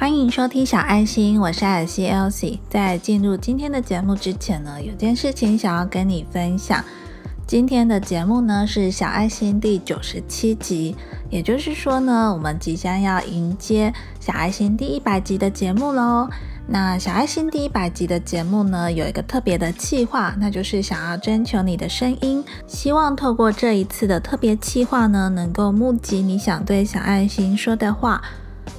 欢迎收听小爱心，我是艾尔西 Elsie。在进入今天的节目之前呢，有件事情想要跟你分享。今天的节目呢是小爱心第九十七集，也就是说呢，我们即将要迎接小爱心第一百集的节目喽。那小爱心第一百集的节目呢，有一个特别的企划，那就是想要征求你的声音，希望透过这一次的特别企划呢，能够募集你想对小爱心说的话。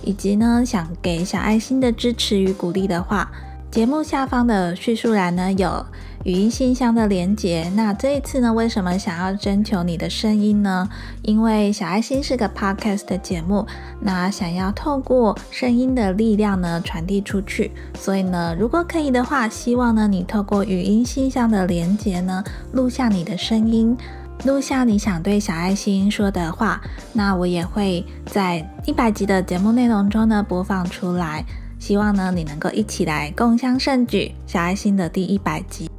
以及呢，想给小爱心的支持与鼓励的话，节目下方的叙述栏呢有语音信箱的连接。那这一次呢，为什么想要征求你的声音呢？因为小爱心是个 podcast 的节目，那想要透过声音的力量呢传递出去，所以呢，如果可以的话，希望呢你透过语音信箱的连接呢录下你的声音。录下你想对小爱心说的话，那我也会在一百集的节目内容中呢播放出来。希望呢你能够一起来共襄盛举，小爱心的第一百集。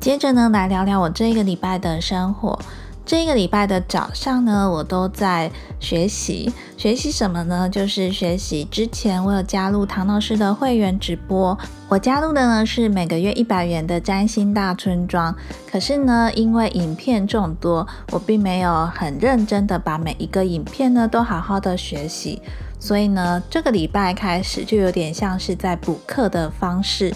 接着呢来聊聊我这一个礼拜的生活。这个礼拜的早上呢，我都在学习。学习什么呢？就是学习之前我有加入唐老师的会员直播。我加入的呢是每个月一百元的占星大村庄。可是呢，因为影片众多，我并没有很认真的把每一个影片呢都好好的学习。所以呢，这个礼拜开始就有点像是在补课的方式，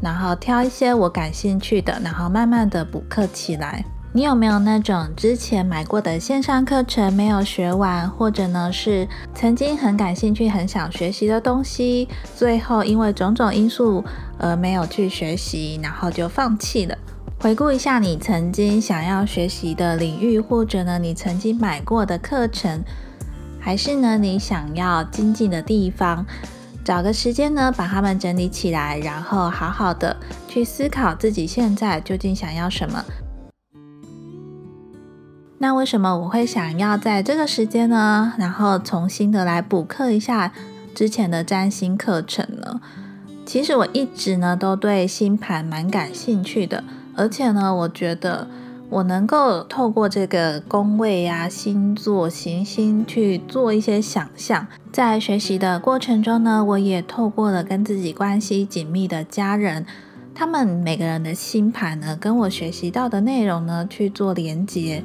然后挑一些我感兴趣的，然后慢慢的补课起来。你有没有那种之前买过的线上课程没有学完，或者呢是曾经很感兴趣、很想学习的东西，最后因为种种因素而没有去学习，然后就放弃了？回顾一下你曾经想要学习的领域，或者呢你曾经买过的课程，还是呢你想要精进的地方，找个时间呢把它们整理起来，然后好好的去思考自己现在究竟想要什么。那为什么我会想要在这个时间呢？然后重新的来补课一下之前的占星课程呢？其实我一直呢都对星盘蛮感兴趣的，而且呢，我觉得我能够透过这个宫位啊、星座、行星去做一些想象。在学习的过程中呢，我也透过了跟自己关系紧密的家人，他们每个人的星盘呢，跟我学习到的内容呢去做连接。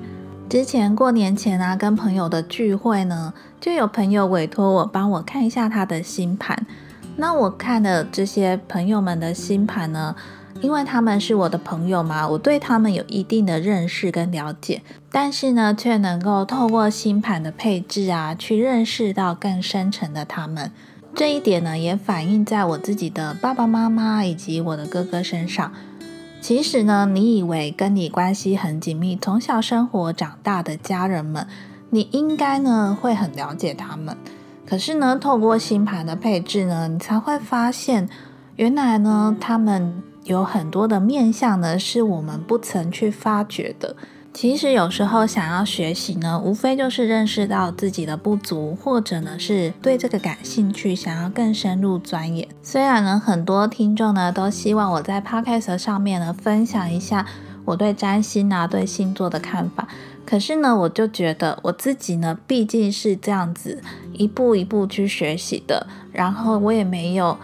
之前过年前啊，跟朋友的聚会呢，就有朋友委托我帮我看一下他的星盘。那我看的这些朋友们的星盘呢，因为他们是我的朋友嘛，我对他们有一定的认识跟了解，但是呢，却能够透过星盘的配置啊，去认识到更深层的他们。这一点呢，也反映在我自己的爸爸妈妈以及我的哥哥身上。其实呢，你以为跟你关系很紧密、从小生活长大的家人们，你应该呢会很了解他们。可是呢，透过星盘的配置呢，你才会发现，原来呢他们有很多的面相呢，是我们不曾去发掘的。其实有时候想要学习呢，无非就是认识到自己的不足，或者呢是对这个感兴趣，想要更深入钻研。虽然呢很多听众呢都希望我在 podcast 上面呢分享一下我对占星啊、对星座的看法，可是呢我就觉得我自己呢毕竟是这样子一步一步去学习的，然后我也没有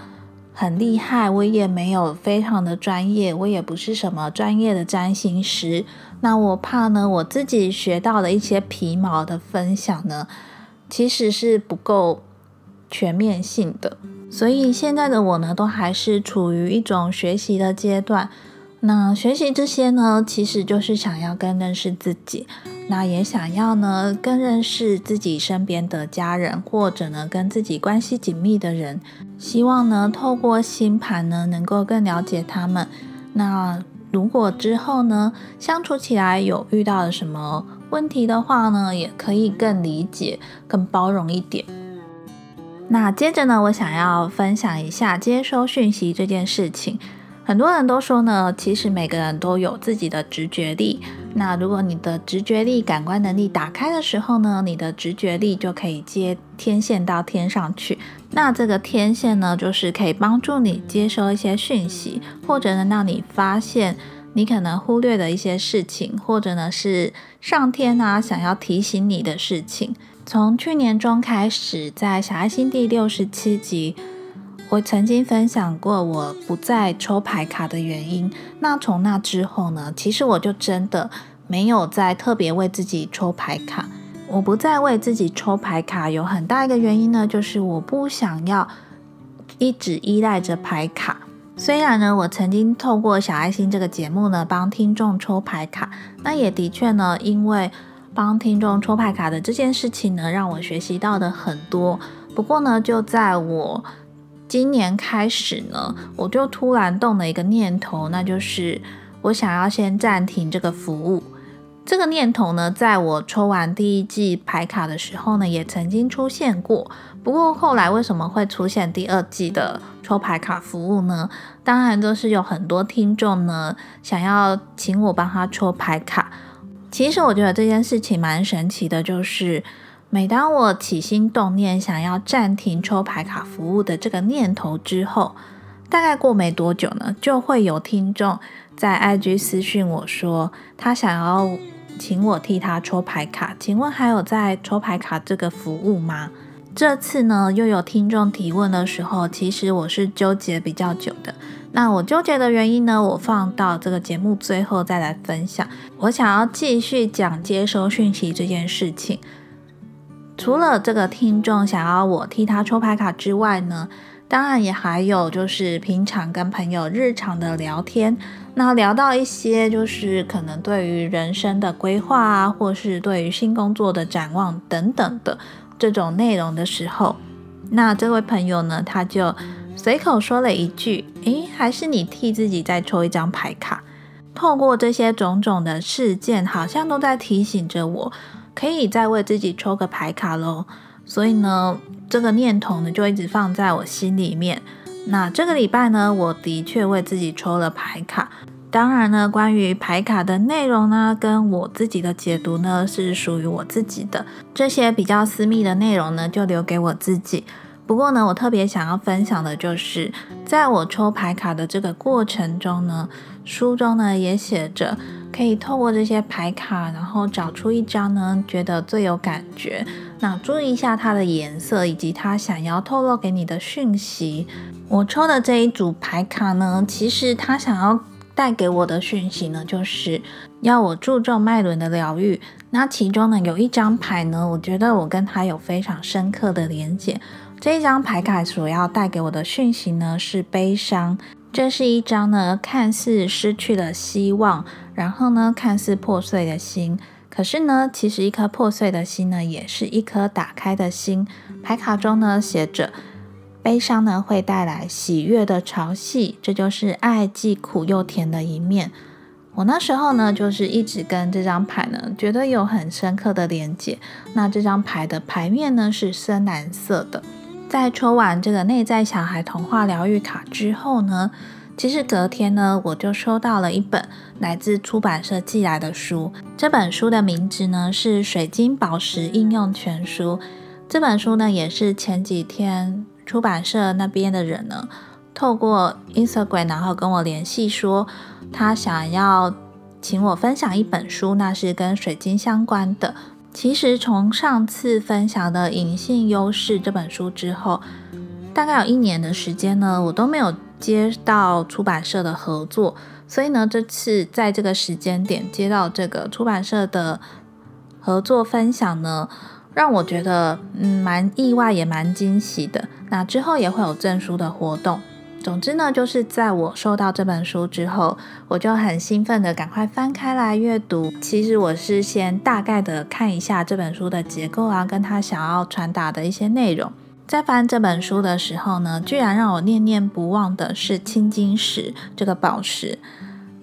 很厉害，我也没有非常的专业，我也不是什么专业的占星师。那我怕呢，我自己学到的一些皮毛的分享呢，其实是不够全面性的。所以现在的我呢，都还是处于一种学习的阶段。那学习这些呢，其实就是想要更认识自己，那也想要呢更认识自己身边的家人，或者呢跟自己关系紧密的人。希望呢透过星盘呢，能够更了解他们。那。如果之后呢，相处起来有遇到了什么问题的话呢，也可以更理解、更包容一点。那接着呢，我想要分享一下接收讯息这件事情。很多人都说呢，其实每个人都有自己的直觉力。那如果你的直觉力、感官能力打开的时候呢，你的直觉力就可以接天线到天上去。那这个天线呢，就是可以帮助你接收一些讯息，或者呢，让你发现你可能忽略的一些事情，或者呢是上天啊想要提醒你的事情。从去年中开始，在小爱心第六十七集，我曾经分享过我不再抽牌卡的原因。那从那之后呢，其实我就真的没有再特别为自己抽牌卡。我不再为自己抽牌卡，有很大一个原因呢，就是我不想要一直依赖着牌卡。虽然呢，我曾经透过小爱心这个节目呢，帮听众抽牌卡，那也的确呢，因为帮听众抽牌卡的这件事情呢，让我学习到的很多。不过呢，就在我今年开始呢，我就突然动了一个念头，那就是我想要先暂停这个服务。这个念头呢，在我抽完第一季牌卡的时候呢，也曾经出现过。不过后来为什么会出现第二季的抽牌卡服务呢？当然都是有很多听众呢，想要请我帮他抽牌卡。其实我觉得这件事情蛮神奇的，就是每当我起心动念想要暂停抽牌卡服务的这个念头之后，大概过没多久呢，就会有听众在 IG 私讯我说，他想要请我替他抽牌卡。请问还有在抽牌卡这个服务吗？这次呢，又有听众提问的时候，其实我是纠结比较久的。那我纠结的原因呢？我放到这个节目最后再来分享。我想要继续讲接收讯息这件事情。除了这个听众想要我替他抽牌卡之外呢，当然也还有就是平常跟朋友日常的聊天。那聊到一些就是可能对于人生的规划啊，或是对于新工作的展望等等的这种内容的时候，那这位朋友呢，他就。随口说了一句：“诶，还是你替自己再抽一张牌卡。”透过这些种种的事件，好像都在提醒着我，可以再为自己抽个牌卡喽。所以呢，这个念头呢，就一直放在我心里面。那这个礼拜呢，我的确为自己抽了牌卡。当然呢，关于牌卡的内容呢，跟我自己的解读呢，是属于我自己的。这些比较私密的内容呢，就留给我自己。不过呢，我特别想要分享的就是，在我抽牌卡的这个过程中呢，书中呢也写着，可以透过这些牌卡，然后找出一张呢觉得最有感觉。那注意一下它的颜色以及它想要透露给你的讯息。我抽的这一组牌卡呢，其实它想要带给我的讯息呢，就是要我注重脉轮的疗愈。那其中呢有一张牌呢，我觉得我跟它有非常深刻的连接。这一张牌卡所要带给我的讯息呢是悲伤，这是一张呢看似失去了希望，然后呢看似破碎的心，可是呢其实一颗破碎的心呢也是一颗打开的心。牌卡中呢写着，悲伤呢会带来喜悦的潮汐，这就是爱既苦又甜的一面。我那时候呢就是一直跟这张牌呢觉得有很深刻的连接。那这张牌的牌面呢是深蓝色的。在抽完这个内在小孩童话疗愈卡之后呢，其实隔天呢，我就收到了一本来自出版社寄来的书。这本书的名字呢是《水晶宝石应用全书》。这本书呢也是前几天出版社那边的人呢，透过 Instagram 然后跟我联系说，他想要请我分享一本书，那是跟水晶相关的。其实从上次分享的《隐性优势》这本书之后，大概有一年的时间呢，我都没有接到出版社的合作。所以呢，这次在这个时间点接到这个出版社的合作分享呢，让我觉得嗯蛮意外，也蛮惊喜的。那之后也会有证书的活动。总之呢，就是在我收到这本书之后，我就很兴奋的赶快翻开来阅读。其实我是先大概的看一下这本书的结构啊，跟他想要传达的一些内容。在翻这本书的时候呢，居然让我念念不忘的是青金石这个宝石。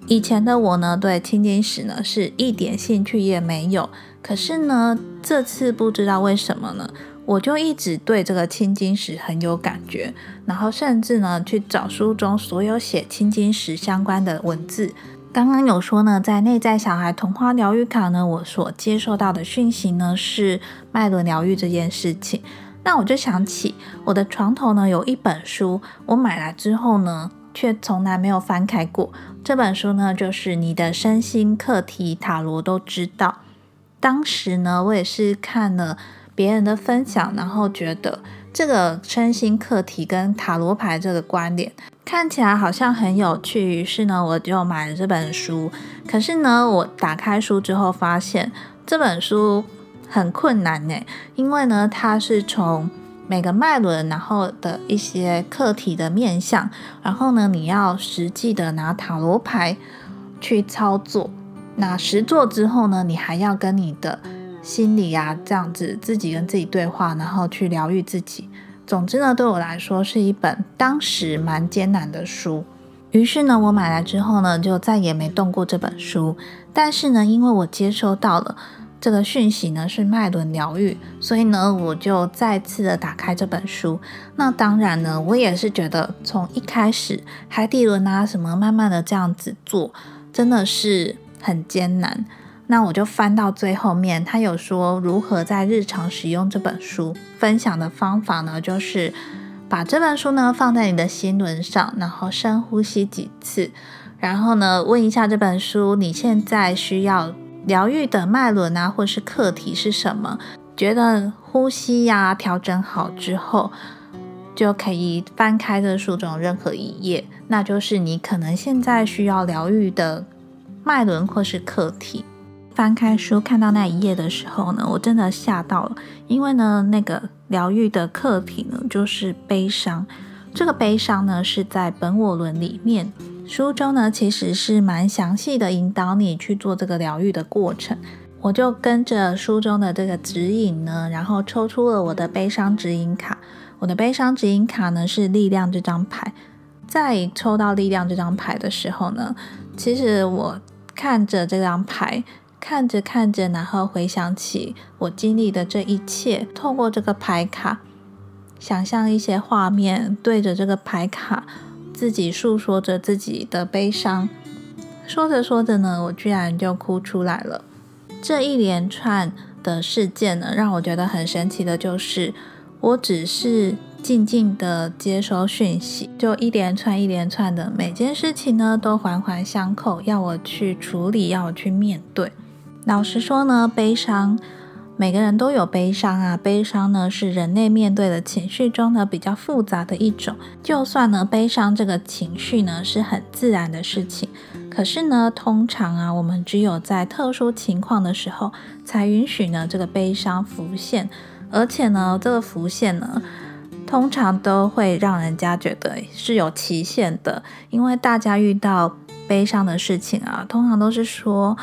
以前的我呢，对青金石呢是一点兴趣也没有。可是呢，这次不知道为什么呢？我就一直对这个青金石很有感觉，然后甚至呢去找书中所有写青金石相关的文字。刚刚有说呢，在内在小孩童话疗愈卡呢，我所接受到的讯息呢是脉轮疗愈这件事情。那我就想起我的床头呢有一本书，我买来之后呢却从来没有翻开过。这本书呢就是你的身心课题塔罗都知道。当时呢我也是看了。别人的分享，然后觉得这个身心课题跟塔罗牌这个观点看起来好像很有趣，于是呢，我就买了这本书。可是呢，我打开书之后发现这本书很困难呢，因为呢，它是从每个脉轮，然后的一些课题的面向，然后呢，你要实际的拿塔罗牌去操作。那实做之后呢，你还要跟你的心理啊这样子自己跟自己对话，然后去疗愈自己。总之呢，对我来说是一本当时蛮艰难的书。于是呢，我买来之后呢，就再也没动过这本书。但是呢，因为我接收到了。这个讯息呢是脉轮疗愈，所以呢我就再次的打开这本书。那当然呢，我也是觉得从一开始海底轮啊什么，慢慢的这样子做，真的是很艰难。那我就翻到最后面，他有说如何在日常使用这本书。分享的方法呢，就是把这本书呢放在你的心轮上，然后深呼吸几次，然后呢问一下这本书你现在需要。疗愈的脉轮啊，或是课题是什么？觉得呼吸呀调整好之后，就可以翻开这书中任何一页，那就是你可能现在需要疗愈的脉轮或是课题。翻开书看到那一页的时候呢，我真的吓到了，因为呢，那个疗愈的课题呢，就是悲伤。这个悲伤呢，是在本我轮里面。书中呢，其实是蛮详细的引导你去做这个疗愈的过程。我就跟着书中的这个指引呢，然后抽出了我的悲伤指引卡。我的悲伤指引卡呢是力量这张牌。在抽到力量这张牌的时候呢，其实我看着这张牌，看着看着，然后回想起我经历的这一切，透过这个牌卡，想象一些画面，对着这个牌卡。自己诉说着自己的悲伤，说着说着呢，我居然就哭出来了。这一连串的事件呢，让我觉得很神奇的就是，我只是静静的接收讯息，就一连串一连串的每件事情呢，都环环相扣，要我去处理，要我去面对。老实说呢，悲伤。每个人都有悲伤啊，悲伤呢是人类面对的情绪中呢比较复杂的一种。就算呢悲伤这个情绪呢是很自然的事情，可是呢通常啊我们只有在特殊情况的时候才允许呢这个悲伤浮现，而且呢这个浮现呢通常都会让人家觉得是有期限的，因为大家遇到悲伤的事情啊，通常都是说。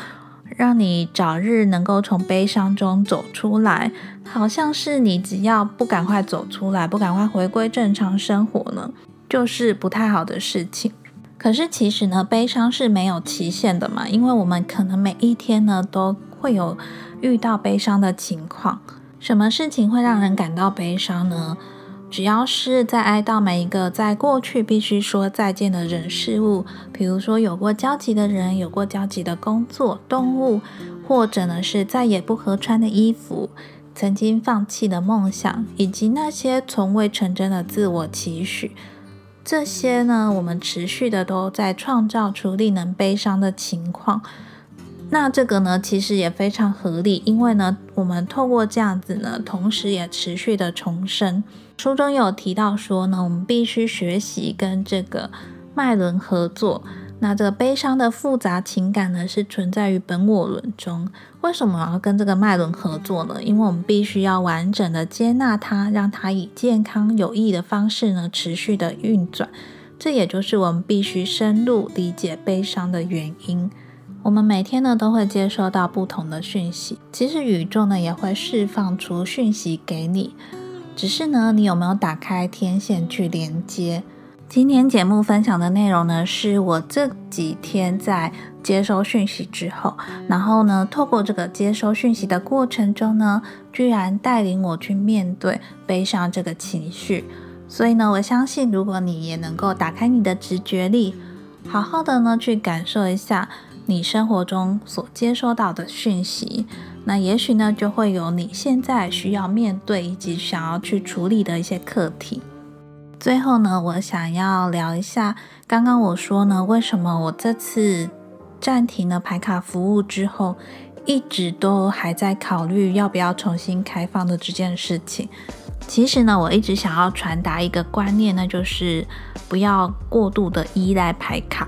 让你早日能够从悲伤中走出来，好像是你只要不赶快走出来，不赶快回归正常生活呢，就是不太好的事情。可是其实呢，悲伤是没有期限的嘛，因为我们可能每一天呢都会有遇到悲伤的情况。什么事情会让人感到悲伤呢？只要是在哀悼每一个在过去必须说再见的人事物，比如说有过交集的人、有过交集的工作、动物，或者呢是再也不合穿的衣服、曾经放弃的梦想，以及那些从未成真的自我期许，这些呢，我们持续的都在创造出令人悲伤的情况。那这个呢，其实也非常合理，因为呢，我们透过这样子呢，同时也持续的重生。书中有提到说呢，我们必须学习跟这个脉轮合作。那这个悲伤的复杂情感呢，是存在于本我轮中。为什么要跟这个脉轮合作呢？因为我们必须要完整的接纳它，让它以健康有益的方式呢，持续的运转。这也就是我们必须深入理解悲伤的原因。我们每天呢，都会接收到不同的讯息，其实宇宙呢，也会释放出讯息给你。只是呢，你有没有打开天线去连接？今天节目分享的内容呢，是我这几天在接收讯息之后，然后呢，透过这个接收讯息的过程中呢，居然带领我去面对悲伤这个情绪。所以呢，我相信如果你也能够打开你的直觉力，好好的呢去感受一下你生活中所接收到的讯息。那也许呢，就会有你现在需要面对以及想要去处理的一些课题。最后呢，我想要聊一下，刚刚我说呢，为什么我这次暂停了排卡服务之后，一直都还在考虑要不要重新开放的这件事情。其实呢，我一直想要传达一个观念，那就是不要过度的依赖排卡。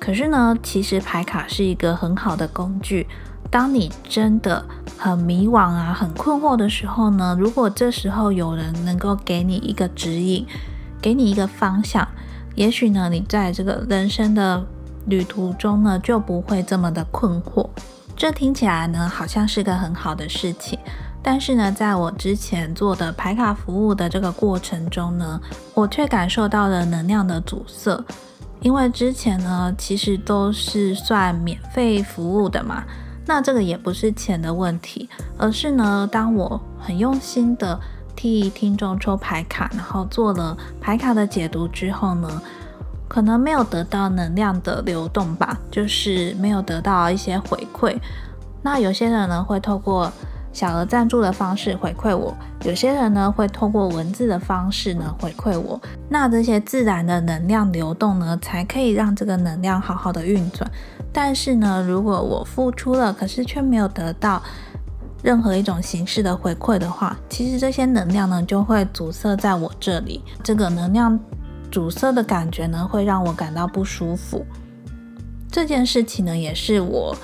可是呢，其实牌卡是一个很好的工具。当你真的很迷惘啊、很困惑的时候呢，如果这时候有人能够给你一个指引，给你一个方向，也许呢，你在这个人生的旅途中呢，就不会这么的困惑。这听起来呢，好像是个很好的事情。但是呢，在我之前做的排卡服务的这个过程中呢，我却感受到了能量的阻塞。因为之前呢，其实都是算免费服务的嘛，那这个也不是钱的问题，而是呢，当我很用心的替听众抽牌卡，然后做了牌卡的解读之后呢，可能没有得到能量的流动吧，就是没有得到一些回馈。那有些人呢，会透过小额赞助的方式回馈我，有些人呢会通过文字的方式呢回馈我，那这些自然的能量流动呢，才可以让这个能量好好的运转。但是呢，如果我付出了，可是却没有得到任何一种形式的回馈的话，其实这些能量呢就会阻塞在我这里，这个能量阻塞的感觉呢会让我感到不舒服。这件事情呢也是我。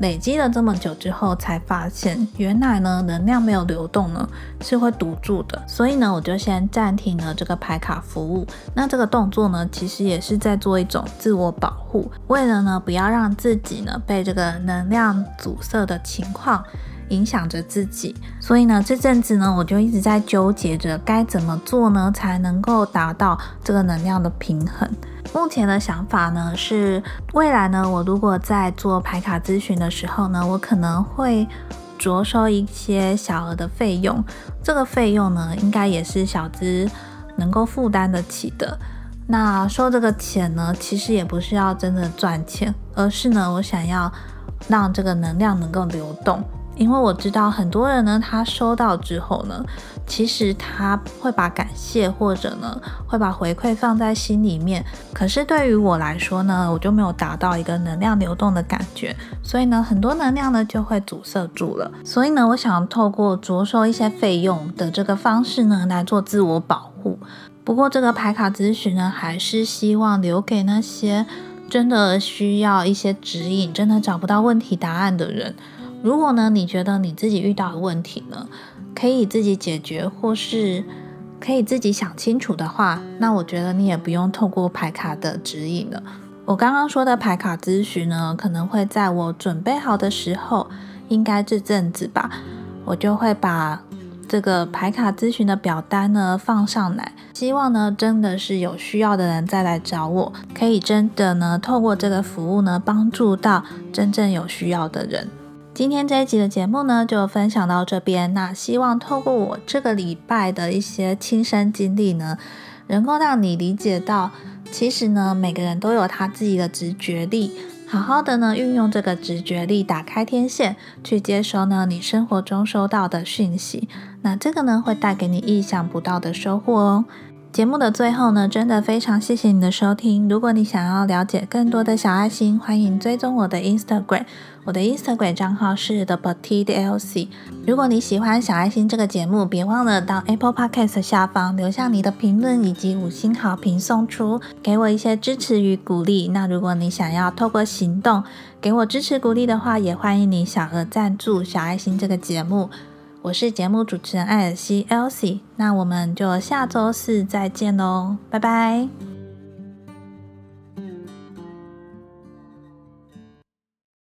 累积了这么久之后，才发现原来呢能量没有流动呢是会堵住的，所以呢我就先暂停了这个排卡服务。那这个动作呢其实也是在做一种自我保护，为了呢不要让自己呢被这个能量阻塞的情况影响着自己，所以呢这阵子呢我就一直在纠结着该怎么做呢才能够达到这个能量的平衡。目前的想法呢是，未来呢，我如果在做排卡咨询的时候呢，我可能会着收一些小额的费用。这个费用呢，应该也是小资能够负担得起的。那收这个钱呢，其实也不是要真的赚钱，而是呢，我想要让这个能量能够流动。因为我知道很多人呢，他收到之后呢，其实他会把感谢或者呢，会把回馈放在心里面。可是对于我来说呢，我就没有达到一个能量流动的感觉，所以呢，很多能量呢就会阻塞住了。所以呢，我想透过着收一些费用的这个方式呢，来做自我保护。不过这个牌卡咨询呢，还是希望留给那些真的需要一些指引、真的找不到问题答案的人。如果呢，你觉得你自己遇到的问题呢，可以自己解决，或是可以自己想清楚的话，那我觉得你也不用透过牌卡的指引了。我刚刚说的牌卡咨询呢，可能会在我准备好的时候，应该这阵子吧，我就会把这个牌卡咨询的表单呢放上来，希望呢真的是有需要的人再来找我，可以真的呢透过这个服务呢帮助到真正有需要的人。今天这一集的节目呢，就分享到这边。那希望透过我这个礼拜的一些亲身经历呢，能够让你理解到，其实呢，每个人都有他自己的直觉力，好好的呢，运用这个直觉力，打开天线，去接收呢你生活中收到的讯息。那这个呢，会带给你意想不到的收获哦。节目的最后呢，真的非常谢谢你的收听。如果你想要了解更多的小爱心，欢迎追踪我的 Instagram，我的 Instagram 账号是 The Petite Elsie。如果你喜欢小爱心这个节目，别忘了到 Apple Podcast 下方留下你的评论以及五星好评送出，给我一些支持与鼓励。那如果你想要透过行动给我支持鼓励的话，也欢迎你小额赞助小爱心这个节目。我是节目主持人艾尔西 Elsie，那我们就下周四再见喽，拜拜。